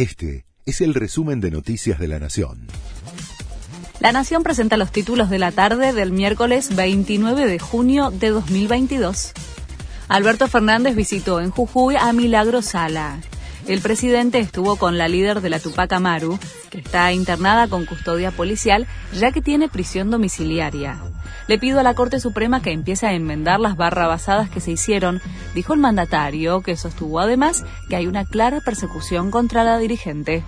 Este es el resumen de Noticias de la Nación. La Nación presenta los títulos de la tarde del miércoles 29 de junio de 2022. Alberto Fernández visitó en Jujuy a Milagro Sala. El presidente estuvo con la líder de la Tupac Amaru, que está internada con custodia policial ya que tiene prisión domiciliaria. Le pido a la Corte Suprema que empiece a enmendar las barrabasadas que se hicieron, dijo el mandatario, que sostuvo además que hay una clara persecución contra la dirigente.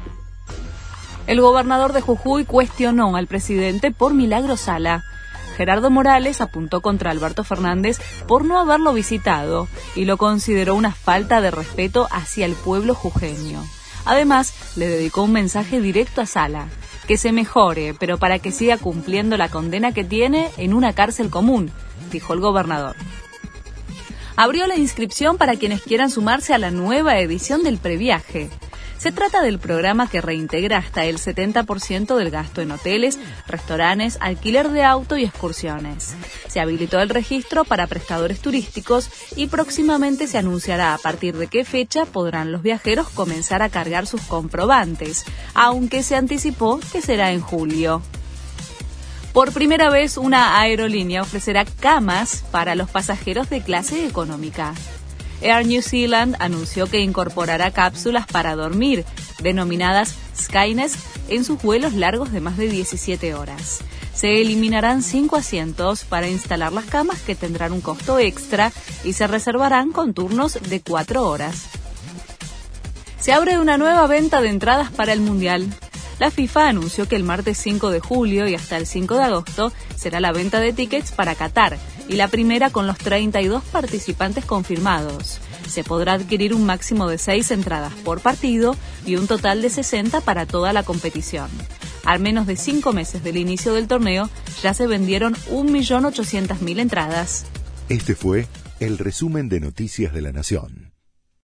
El gobernador de Jujuy cuestionó al presidente por Milagro Sala. Gerardo Morales apuntó contra Alberto Fernández por no haberlo visitado y lo consideró una falta de respeto hacia el pueblo jujeño. Además, le dedicó un mensaje directo a Sala, que se mejore, pero para que siga cumpliendo la condena que tiene en una cárcel común, dijo el gobernador. Abrió la inscripción para quienes quieran sumarse a la nueva edición del previaje. Se trata del programa que reintegra hasta el 70% del gasto en hoteles, restaurantes, alquiler de auto y excursiones. Se habilitó el registro para prestadores turísticos y próximamente se anunciará a partir de qué fecha podrán los viajeros comenzar a cargar sus comprobantes, aunque se anticipó que será en julio. Por primera vez, una aerolínea ofrecerá camas para los pasajeros de clase económica. Air New Zealand anunció que incorporará cápsulas para dormir, denominadas Skyness, en sus vuelos largos de más de 17 horas. Se eliminarán cinco asientos para instalar las camas que tendrán un costo extra y se reservarán con turnos de cuatro horas. Se abre una nueva venta de entradas para el Mundial. La FIFA anunció que el martes 5 de julio y hasta el 5 de agosto será la venta de tickets para Qatar y la primera con los 32 participantes confirmados. Se podrá adquirir un máximo de 6 entradas por partido y un total de 60 para toda la competición. Al menos de 5 meses del inicio del torneo ya se vendieron 1.800.000 entradas. Este fue el resumen de Noticias de la Nación.